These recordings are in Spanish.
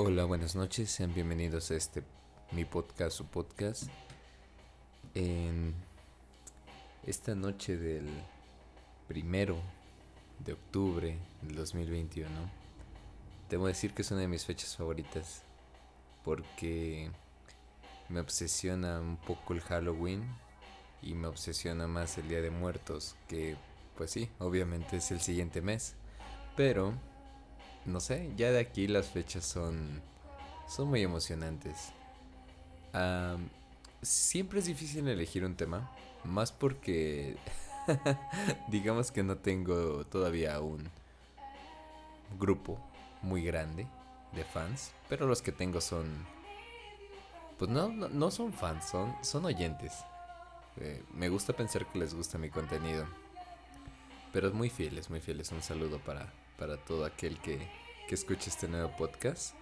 Hola, buenas noches, sean bienvenidos a este mi podcast su podcast. En esta noche del primero de octubre del 2021, debo decir que es una de mis fechas favoritas porque me obsesiona un poco el Halloween y me obsesiona más el Día de Muertos, que pues sí, obviamente es el siguiente mes, pero no sé, ya de aquí las fechas son, son muy emocionantes. siempre es difícil elegir un tema, más porque digamos que no tengo todavía un grupo muy grande de fans, pero los que tengo son, pues no, no, son fans, son, son oyentes. Eh, me gusta pensar que les gusta mi contenido, pero es muy fieles, muy fieles. Un saludo para, para todo aquel que, que escuche este nuevo podcast.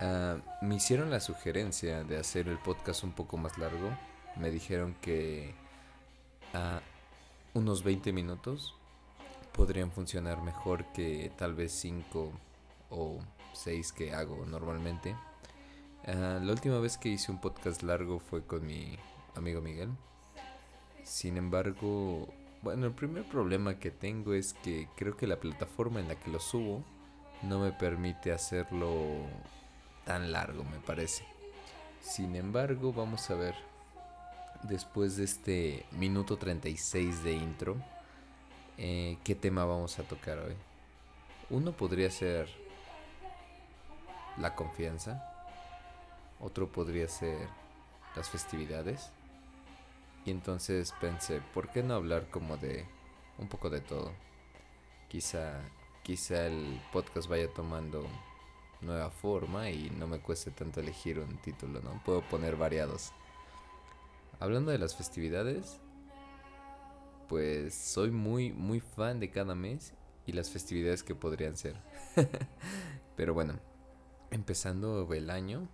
Ah, me hicieron la sugerencia de hacer el podcast un poco más largo. Me dijeron que a unos 20 minutos podrían funcionar mejor que tal vez 5 o 6 que hago normalmente. Ah, la última vez que hice un podcast largo fue con mi amigo Miguel. Sin embargo, bueno, el primer problema que tengo es que creo que la plataforma en la que lo subo no me permite hacerlo tan largo, me parece. Sin embargo, vamos a ver, después de este minuto 36 de intro, eh, qué tema vamos a tocar hoy. Uno podría ser la confianza, otro podría ser las festividades y entonces pensé, ¿por qué no hablar como de un poco de todo? Quizá, quizá el podcast vaya tomando nueva forma y no me cueste tanto elegir un título, ¿no? Puedo poner variados. Hablando de las festividades, pues soy muy, muy fan de cada mes y las festividades que podrían ser. Pero bueno, empezando el año,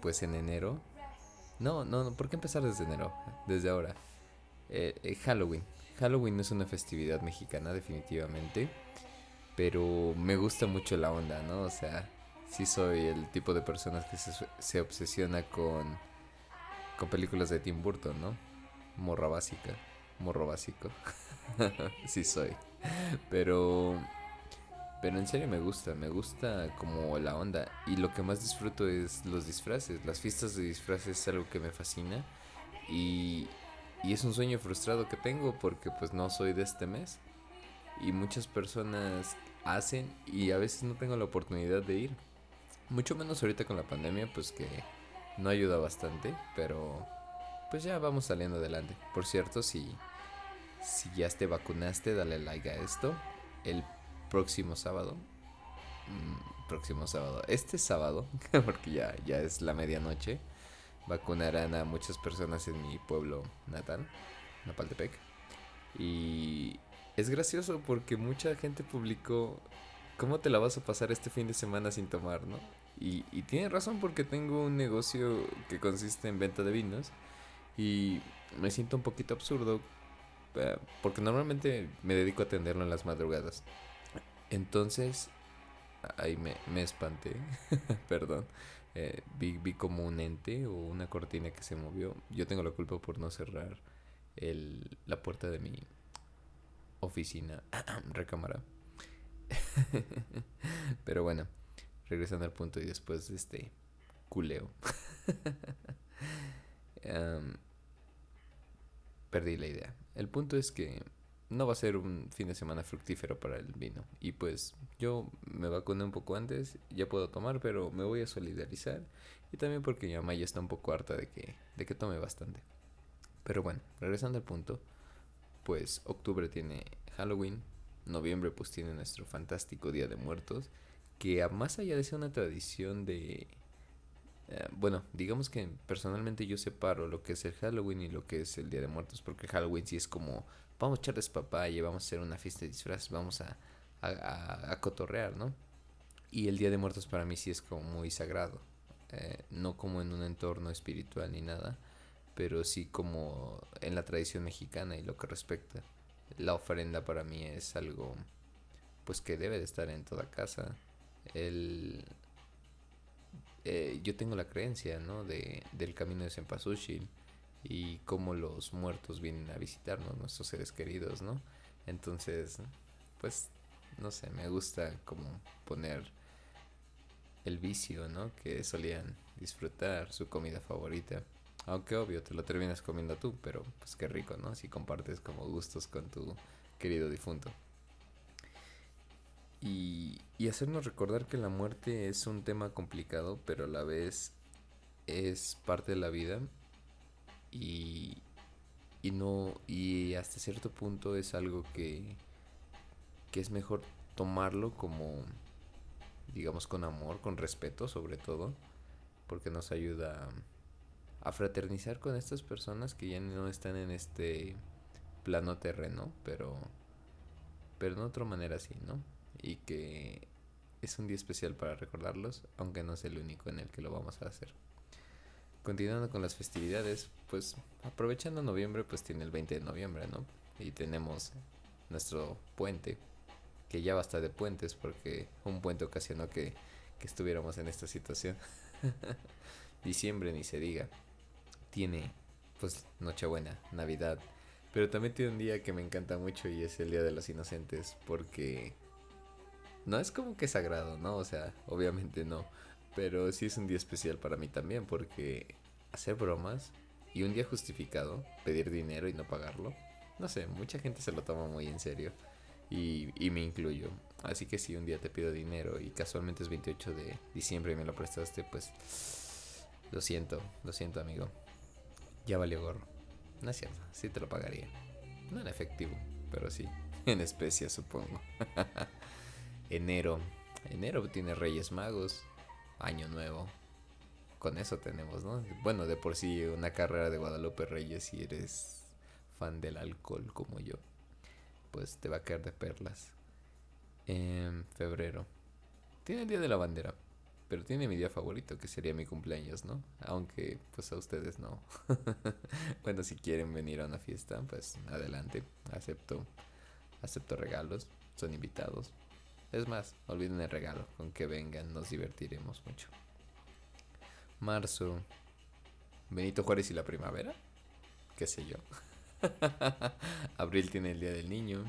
pues en enero no, no, ¿por qué empezar desde enero? Desde ahora. Eh, eh, Halloween. Halloween no es una festividad mexicana, definitivamente. Pero me gusta mucho la onda, ¿no? O sea, sí soy el tipo de personas que se, se obsesiona con, con películas de Tim Burton, ¿no? Morra básica. Morro básico. sí soy. Pero pero en serio me gusta, me gusta como la onda. Y lo que más disfruto es los disfraces. Las fiestas de disfraces es algo que me fascina. Y, y es un sueño frustrado que tengo porque pues no soy de este mes. Y muchas personas hacen y a veces no tengo la oportunidad de ir. Mucho menos ahorita con la pandemia, pues que no ayuda bastante. Pero pues ya vamos saliendo adelante. Por cierto, si, si ya te vacunaste, dale like a esto. El próximo sábado. Mm, próximo sábado. Este sábado, porque ya, ya es la medianoche, vacunarán a muchas personas en mi pueblo natal, Napaltepec. Y es gracioso porque mucha gente publicó cómo te la vas a pasar este fin de semana sin tomar, ¿no? Y, y tiene razón porque tengo un negocio que consiste en venta de vinos y me siento un poquito absurdo eh, porque normalmente me dedico a atenderlo en las madrugadas. Entonces, ahí me, me espanté, perdón. Eh, vi, vi, como un ente o una cortina que se movió. Yo tengo la culpa por no cerrar el, la puerta de mi oficina, recámara. Pero bueno, regresando al punto y después de este culeo. perdí la idea. El punto es que no va a ser un fin de semana fructífero para el vino. Y pues yo me vacuné un poco antes, ya puedo tomar, pero me voy a solidarizar. Y también porque mi mamá ya está un poco harta de que, de que tome bastante. Pero bueno, regresando al punto, pues octubre tiene Halloween, noviembre pues tiene nuestro fantástico Día de Muertos, que más allá de ser una tradición de... Eh, bueno, digamos que personalmente yo separo lo que es el Halloween y lo que es el Día de Muertos, porque Halloween sí es como vamos a echarles papaya, vamos a hacer una fiesta de disfraces, vamos a, a, cotorrear, ¿no? Y el Día de Muertos para mí sí es como muy sagrado, eh, no como en un entorno espiritual ni nada, pero sí como en la tradición mexicana y lo que respecta. La ofrenda para mí es algo pues que debe de estar en toda casa. El eh, yo tengo la creencia, ¿no? De, del camino de Cempasúchil y cómo los muertos vienen a visitarnos, nuestros seres queridos, ¿no? Entonces, pues, no sé, me gusta como poner el vicio, ¿no? Que solían disfrutar, su comida favorita. Aunque obvio, te lo terminas comiendo tú, pero pues qué rico, ¿no? Si compartes como gustos con tu querido difunto. Y, y hacernos recordar que la muerte es un tema complicado, pero a la vez es parte de la vida y, y no y hasta cierto punto es algo que, que es mejor tomarlo como digamos con amor, con respeto sobre todo, porque nos ayuda a fraternizar con estas personas que ya no están en este plano terreno, pero pero de otra manera sí, ¿no? Y que es un día especial para recordarlos, aunque no es el único en el que lo vamos a hacer. Continuando con las festividades, pues aprovechando noviembre, pues tiene el 20 de noviembre, ¿no? Y tenemos nuestro puente, que ya basta de puentes porque un puente ocasionó que, que estuviéramos en esta situación. Diciembre ni se diga. Tiene pues Nochebuena, Navidad, pero también tiene un día que me encanta mucho y es el Día de los Inocentes porque no es como que sagrado, ¿no? O sea, obviamente no, pero sí es un día especial para mí también porque hacer bromas y un día justificado, pedir dinero y no pagarlo, no sé, mucha gente se lo toma muy en serio y, y me incluyo. Así que si un día te pido dinero y casualmente es 28 de diciembre y me lo prestaste, pues lo siento, lo siento amigo. Ya valió gorro. No es cierto, sí te lo pagaría. No en efectivo, pero sí, en especie supongo. Enero. Enero tiene Reyes Magos. Año Nuevo. Con eso tenemos, ¿no? Bueno, de por sí una carrera de Guadalupe Reyes si eres fan del alcohol como yo. Pues te va a caer de perlas. En febrero. Tiene el Día de la Bandera. Pero tiene mi día favorito, que sería mi cumpleaños, ¿no? Aunque pues a ustedes no. bueno, si quieren venir a una fiesta, pues adelante. Acepto. Acepto regalos. Son invitados. Es más, olviden el regalo, con que vengan nos divertiremos mucho. Marzo. Benito Juárez y la primavera. ¿Qué sé yo? Abril tiene el Día del Niño.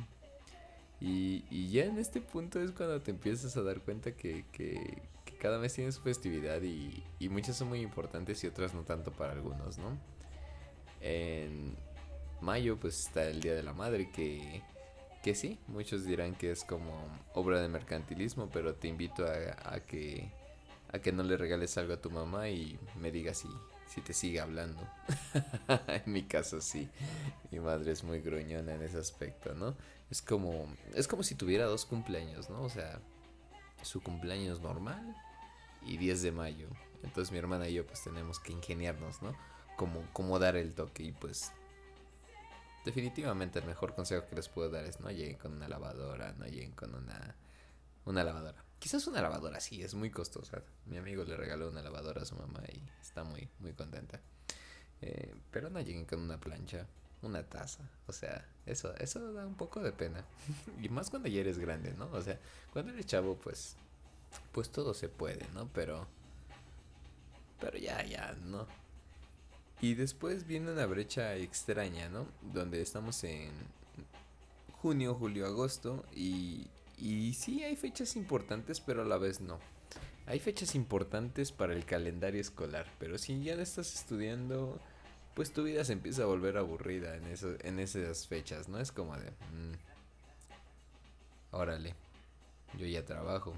Y, y, ya en este punto es cuando te empiezas a dar cuenta que, que, cada mes tiene su festividad y, y, muchas son muy importantes y otras no tanto para algunos, ¿no? En mayo pues está el Día de la Madre que que sí, muchos dirán que es como obra de mercantilismo, pero te invito a, a, que a que no le regales algo a tu mamá y me digas si, si te sigue hablando. en mi caso sí, mi madre es muy gruñona en ese aspecto, ¿no? Es como es como si tuviera dos cumpleaños, ¿no? O sea, su cumpleaños normal y 10 de mayo. Entonces mi hermana y yo pues tenemos que ingeniarnos, ¿no? Como, como dar el toque y pues definitivamente el mejor consejo que les puedo dar es no lleguen con una lavadora, no lleguen con una, una lavadora. Quizás una lavadora sí, es muy costosa. Mi amigo le regaló una lavadora a su mamá y está muy, muy contenta. Eh, pero no lleguen con una plancha, una taza. O sea, eso, eso da un poco de pena. y más cuando ya eres grande, ¿no? O sea, cuando eres chavo, pues, pues todo se puede, ¿no? Pero, pero ya, ya, no. Y después viene una brecha extraña, ¿no? Donde estamos en junio, julio, agosto y, y sí hay fechas importantes, pero a la vez no. Hay fechas importantes para el calendario escolar, pero si ya estás estudiando, pues tu vida se empieza a volver aburrida en, eso, en esas fechas, ¿no? Es como de... Mmm, órale, yo ya trabajo.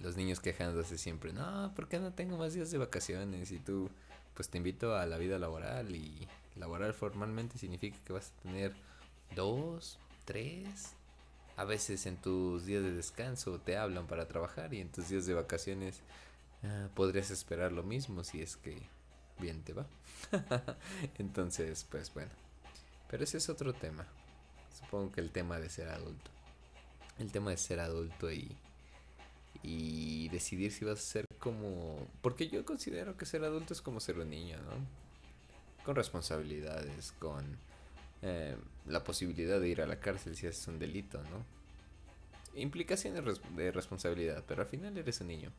Los niños quejándose siempre, no, ¿por qué no tengo más días de vacaciones? Y tú pues te invito a la vida laboral y laboral formalmente significa que vas a tener dos, tres, a veces en tus días de descanso te hablan para trabajar y en tus días de vacaciones uh, podrías esperar lo mismo si es que bien te va. Entonces, pues bueno, pero ese es otro tema. Supongo que el tema de ser adulto. El tema de ser adulto y y decidir si vas a ser como... Porque yo considero que ser adulto es como ser un niño, ¿no? Con responsabilidades, con eh, la posibilidad de ir a la cárcel si haces un delito, ¿no? Implicaciones de responsabilidad, pero al final eres un niño.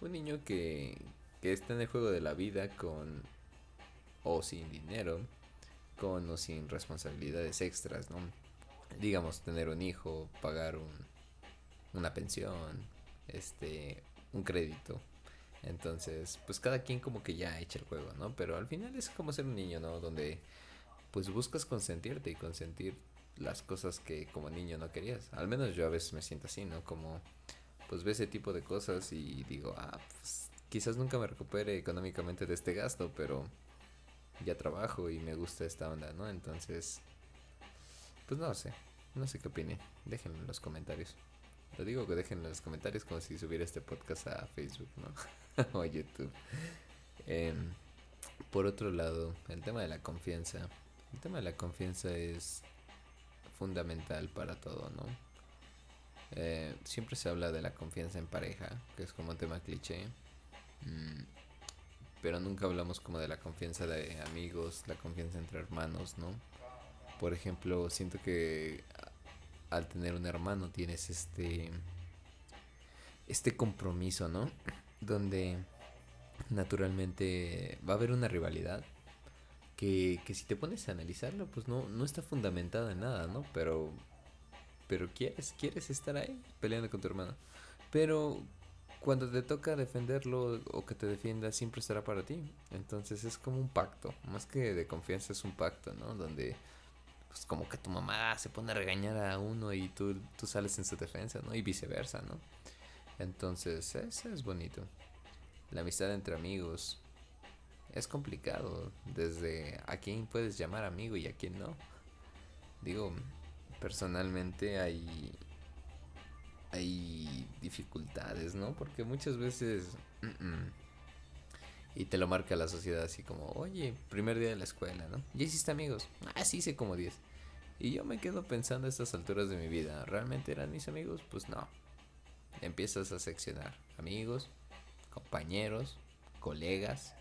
Un niño que, que está en el juego de la vida con o sin dinero, con o sin responsabilidades extras, ¿no? Digamos, tener un hijo, pagar un, una pensión, este, un crédito. Entonces, pues cada quien como que ya echa el juego, ¿no? Pero al final es como ser un niño, ¿no? Donde pues buscas consentirte y consentir las cosas que como niño no querías. Al menos yo a veces me siento así, ¿no? Como pues ve ese tipo de cosas y digo, ah, pues quizás nunca me recupere económicamente de este gasto, pero ya trabajo y me gusta esta onda, ¿no? Entonces, pues no sé, no sé qué opinen. Déjenlo en los comentarios. Lo digo que dejen en los comentarios como si subiera este podcast a Facebook, ¿no? o a YouTube. Em, por otro lado, el tema de la confianza. El tema de la confianza es fundamental para todo, ¿no? Eh, siempre se habla de la confianza en pareja, que es como un tema cliché. Mm, pero nunca hablamos como de la confianza de amigos, la confianza entre hermanos, ¿no? Por ejemplo, siento que al tener un hermano tienes este este compromiso, ¿no? Donde naturalmente va a haber una rivalidad que, que si te pones a analizarlo, pues no, no está fundamentada en nada, ¿no? Pero, pero quieres, quieres estar ahí peleando con tu hermano. Pero cuando te toca defenderlo o que te defienda, siempre estará para ti. Entonces es como un pacto, más que de confianza es un pacto, ¿no? Donde pues como que tu mamá se pone a regañar a uno y tú, tú sales en su defensa, ¿no? Y viceversa, ¿no? Entonces, eso es bonito. La amistad entre amigos es complicado. Desde a quién puedes llamar amigo y a quién no. Digo, personalmente hay hay dificultades, ¿no? Porque muchas veces y te lo marca la sociedad así como, "Oye, primer día de la escuela, ¿no? ¿Ya hiciste amigos?" "Ah, sí, hice como 10." Y yo me quedo pensando a estas alturas de mi vida, ¿realmente eran mis amigos? Pues no. Empiezas a seccionar amigos, compañeros, colegas,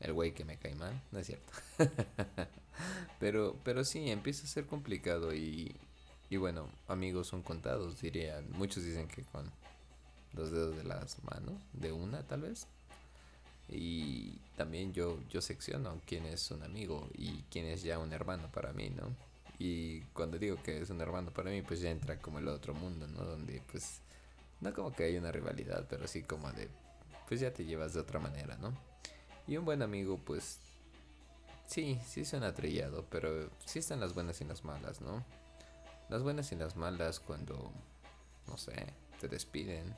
el güey que me cae mal, no es cierto. pero, pero sí, empieza a ser complicado y, y bueno, amigos son contados, dirían. Muchos dicen que con los dedos de las manos, de una tal vez. Y también yo, yo secciono quién es un amigo y quién es ya un hermano para mí, ¿no? Y cuando digo que es un hermano para mí, pues ya entra como el otro mundo, ¿no? Donde pues no como que hay una rivalidad, pero sí como de, pues ya te llevas de otra manera, ¿no? Y un buen amigo, pues sí, sí suena trillado, pero sí están las buenas y las malas, ¿no? Las buenas y las malas cuando, no sé, te despiden,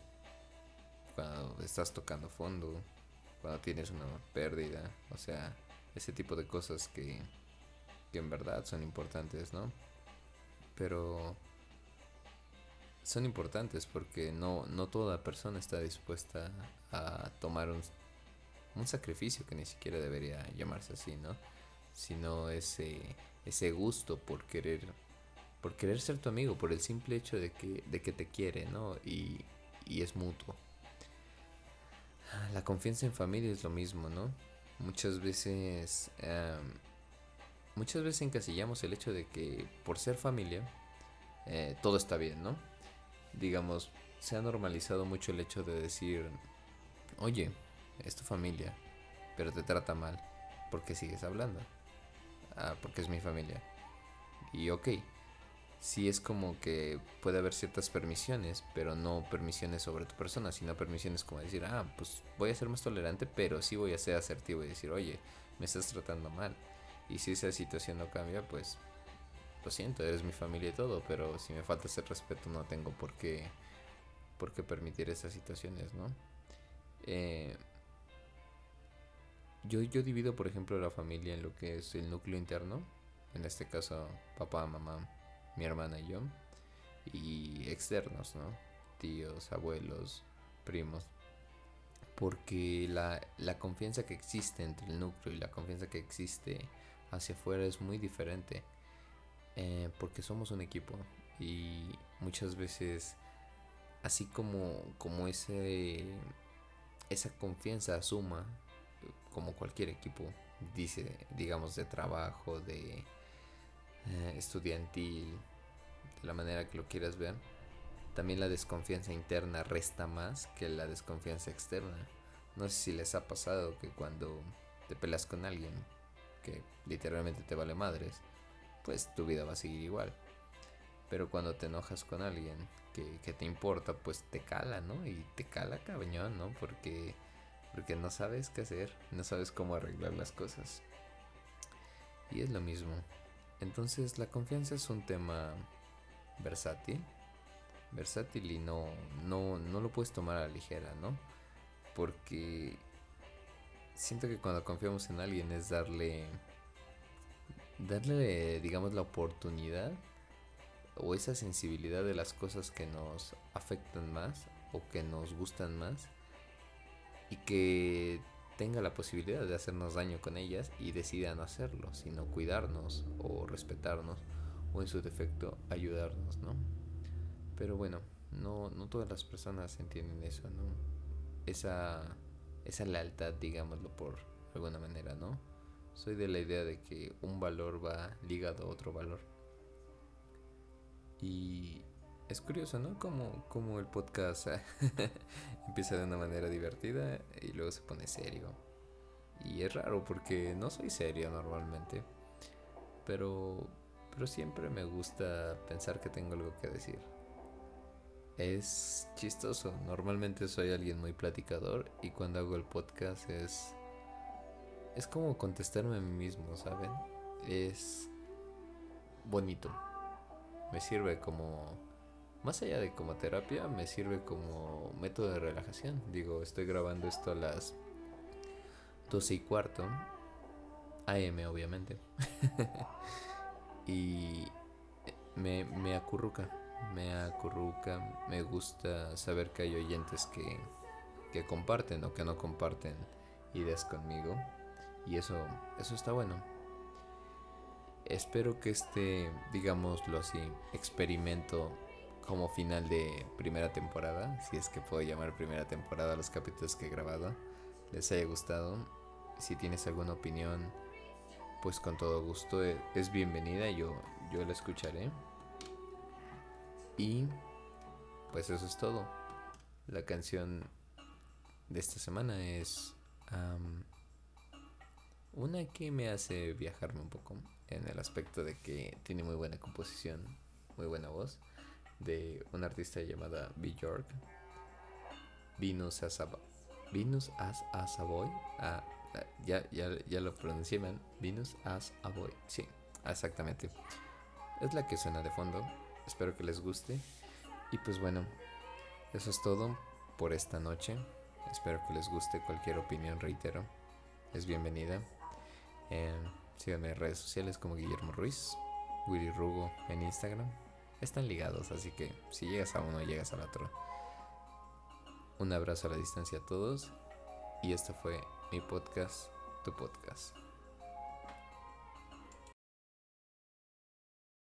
cuando estás tocando fondo, cuando tienes una pérdida, o sea, ese tipo de cosas que, que en verdad son importantes, ¿no? Pero son importantes porque no, no toda persona está dispuesta a tomar un, un sacrificio que ni siquiera debería llamarse así, ¿no? Sino ese, ese gusto por querer, por querer ser tu amigo, por el simple hecho de que, de que te quiere, ¿no? Y, y es mutuo. La confianza en familia es lo mismo, ¿no? Muchas veces, muchas veces encasillamos el hecho de que por ser familia, eh, todo está bien, ¿no? Digamos, se ha normalizado mucho el hecho de decir, oye, es tu familia, pero te trata mal, porque sigues hablando? Ah, porque es mi familia. Y ok, sí es como que puede haber ciertas permisiones, pero no permisiones sobre tu persona, sino permisiones como decir, ah, pues voy a ser más tolerante, pero sí voy a ser asertivo y decir, oye, me estás tratando mal. Y si esa situación no cambia, pues lo siento, eres mi familia y todo, pero si me falta ese respeto no tengo por qué, por qué permitir esas situaciones, ¿no? Eh, yo, yo divido, por ejemplo, la familia en lo que es el núcleo interno, en este caso papá, mamá, mi hermana y yo, y externos, ¿no? Tíos, abuelos, primos. Porque la, la confianza que existe entre el núcleo y la confianza que existe hacia afuera es muy diferente. Eh, porque somos un equipo y muchas veces así como, como ese, esa confianza suma como cualquier equipo dice digamos de trabajo de eh, estudiantil de la manera que lo quieras ver también la desconfianza interna resta más que la desconfianza externa. No sé si les ha pasado que cuando te pelas con alguien que literalmente te vale madres, pues tu vida va a seguir igual. Pero cuando te enojas con alguien que, que te importa, pues te cala, ¿no? Y te cala cabrón, ¿no? Porque, porque no sabes qué hacer, no sabes cómo arreglar las cosas. Y es lo mismo. Entonces la confianza es un tema versátil. Versátil y no, no, no lo puedes tomar a la ligera, ¿no? Porque siento que cuando confiamos en alguien es darle darle digamos la oportunidad o esa sensibilidad de las cosas que nos afectan más o que nos gustan más y que tenga la posibilidad de hacernos daño con ellas y decida no hacerlo, sino cuidarnos o respetarnos o en su defecto ayudarnos, ¿no? Pero bueno, no, no todas las personas entienden eso, ¿no? Esa, esa lealtad, digámoslo por alguna manera, ¿no? Soy de la idea de que un valor va ligado a otro valor. Y es curioso, ¿no? Como, como el podcast empieza de una manera divertida y luego se pone serio. Y es raro porque no soy serio normalmente. Pero, pero siempre me gusta pensar que tengo algo que decir. Es chistoso. Normalmente soy alguien muy platicador y cuando hago el podcast es... Es como contestarme a mí mismo, ¿saben? Es bonito. Me sirve como más allá de como terapia, me sirve como método de relajación. Digo, estoy grabando esto a las 12 y cuarto, AM obviamente. y me, me acurruca, me acurruca, me gusta saber que hay oyentes que, que comparten o que no comparten ideas conmigo. Y eso, eso está bueno. Espero que este, digámoslo así, experimento como final de primera temporada, si es que puedo llamar primera temporada los capítulos que he grabado, les haya gustado. Si tienes alguna opinión, pues con todo gusto e, es bienvenida, yo, yo la escucharé. Y pues eso es todo. La canción de esta semana es una que me hace viajarme un poco en el aspecto de que tiene muy buena composición, muy buena voz de una artista llamada B. York. Venus as a, Venus as, a. Ah, ah, ya, ya, ya lo pronuncié man. Venus as a boy. Sí, exactamente. Es la que suena de fondo. Espero que les guste. Y pues bueno, eso es todo por esta noche. Espero que les guste. Cualquier opinión, reitero, es bienvenida. Eh, síganme en redes sociales como Guillermo Ruiz, Willy Rugo en Instagram están ligados, así que si llegas a uno, llegas al otro. Un abrazo a la distancia a todos y esto fue mi podcast, tu podcast.